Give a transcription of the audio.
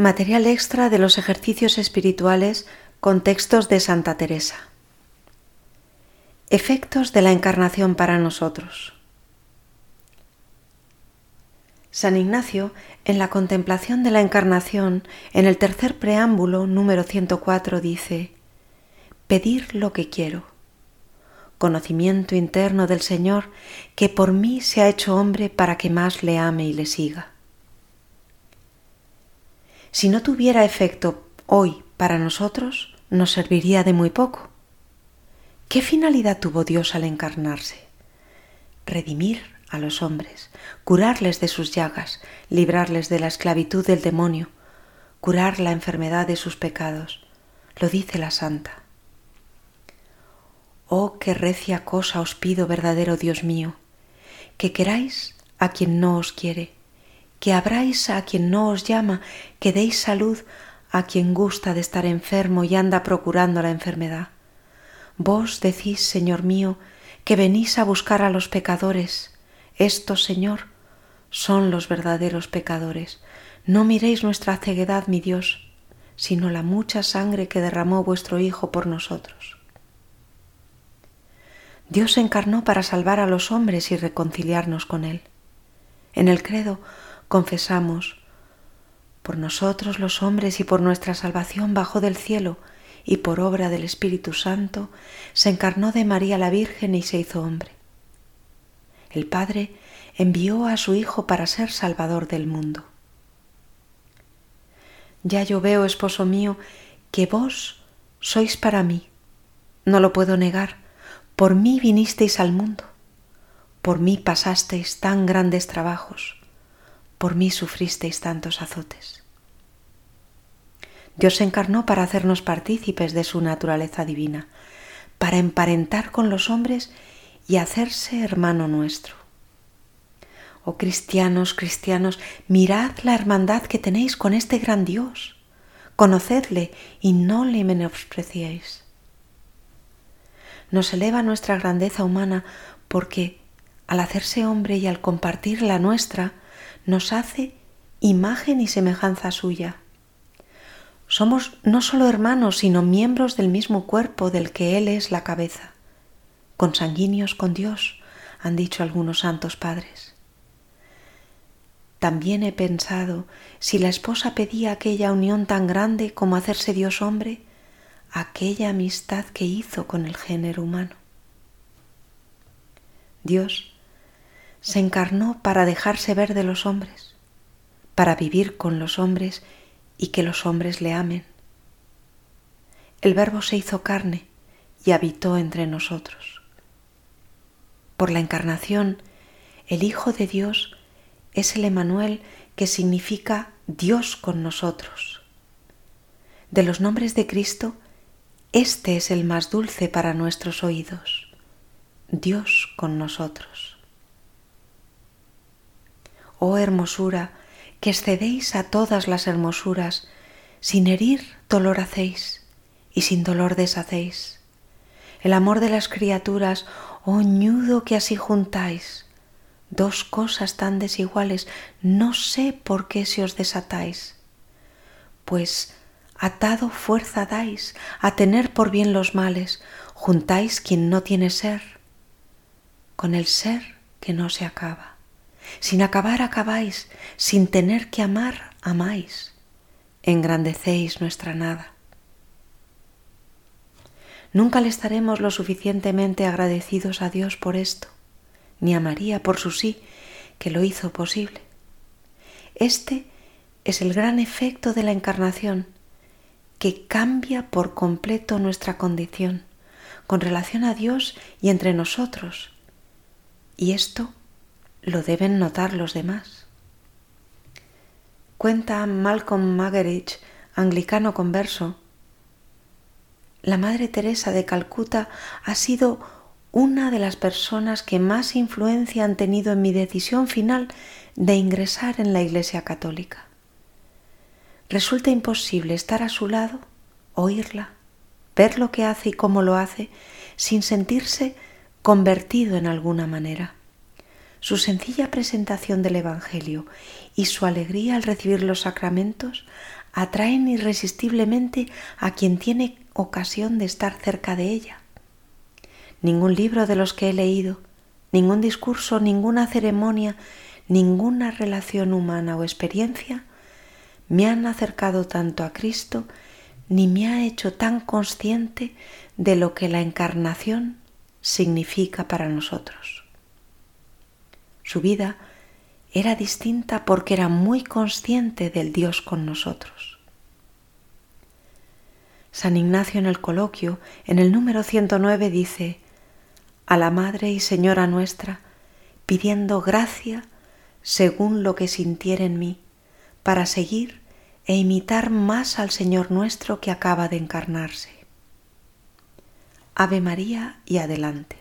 Material extra de los ejercicios espirituales con textos de Santa Teresa. Efectos de la encarnación para nosotros. San Ignacio, en la contemplación de la encarnación, en el tercer preámbulo número 104, dice, Pedir lo que quiero. Conocimiento interno del Señor que por mí se ha hecho hombre para que más le ame y le siga. Si no tuviera efecto hoy para nosotros, nos serviría de muy poco. ¿Qué finalidad tuvo Dios al encarnarse? Redimir a los hombres, curarles de sus llagas, librarles de la esclavitud del demonio, curar la enfermedad de sus pecados. Lo dice la santa. Oh, qué recia cosa os pido, verdadero Dios mío, que queráis a quien no os quiere que abráis a quien no os llama, que deis salud a quien gusta de estar enfermo y anda procurando la enfermedad. Vos decís, Señor mío, que venís a buscar a los pecadores. Estos, Señor, son los verdaderos pecadores. No miréis nuestra ceguedad, mi Dios, sino la mucha sangre que derramó vuestro Hijo por nosotros. Dios encarnó para salvar a los hombres y reconciliarnos con Él. En el credo confesamos, por nosotros los hombres y por nuestra salvación bajó del cielo y por obra del Espíritu Santo se encarnó de María la Virgen y se hizo hombre. El Padre envió a su Hijo para ser Salvador del mundo. Ya yo veo, esposo mío, que vos sois para mí. No lo puedo negar. Por mí vinisteis al mundo. Por mí pasasteis tan grandes trabajos por mí sufristeis tantos azotes. Dios se encarnó para hacernos partícipes de su naturaleza divina, para emparentar con los hombres y hacerse hermano nuestro. Oh cristianos, cristianos, mirad la hermandad que tenéis con este gran Dios. Conocedle y no le menospreciéis. Nos eleva nuestra grandeza humana porque, al hacerse hombre y al compartir la nuestra, nos hace imagen y semejanza suya. Somos no solo hermanos, sino miembros del mismo cuerpo del que Él es la cabeza, consanguíneos con Dios, han dicho algunos santos padres. También he pensado si la esposa pedía aquella unión tan grande como hacerse Dios hombre, aquella amistad que hizo con el género humano. Dios se encarnó para dejarse ver de los hombres, para vivir con los hombres y que los hombres le amen. El Verbo se hizo carne y habitó entre nosotros. Por la encarnación, el Hijo de Dios es el Emanuel que significa Dios con nosotros. De los nombres de Cristo, este es el más dulce para nuestros oídos, Dios con nosotros oh hermosura, que excedéis a todas las hermosuras, sin herir dolor hacéis y sin dolor deshacéis. El amor de las criaturas, oh ñudo que así juntáis, dos cosas tan desiguales, no sé por qué se os desatáis, pues atado fuerza dais a tener por bien los males, juntáis quien no tiene ser con el ser que no se acaba. Sin acabar acabáis, sin tener que amar amáis, engrandecéis nuestra nada. Nunca le estaremos lo suficientemente agradecidos a Dios por esto, ni a María por su sí, que lo hizo posible. Este es el gran efecto de la encarnación, que cambia por completo nuestra condición con relación a Dios y entre nosotros. Y esto lo deben notar los demás. Cuenta Malcolm Muggeridge, anglicano converso, la Madre Teresa de Calcuta ha sido una de las personas que más influencia han tenido en mi decisión final de ingresar en la Iglesia Católica. Resulta imposible estar a su lado, oírla, ver lo que hace y cómo lo hace, sin sentirse convertido en alguna manera su sencilla presentación del Evangelio y su alegría al recibir los sacramentos atraen irresistiblemente a quien tiene ocasión de estar cerca de ella. Ningún libro de los que he leído, ningún discurso, ninguna ceremonia, ninguna relación humana o experiencia me han acercado tanto a Cristo ni me ha hecho tan consciente de lo que la encarnación significa para nosotros. Su vida era distinta porque era muy consciente del Dios con nosotros. San Ignacio en el coloquio, en el número 109, dice, a la Madre y Señora nuestra, pidiendo gracia según lo que sintiera en mí, para seguir e imitar más al Señor nuestro que acaba de encarnarse. Ave María y adelante.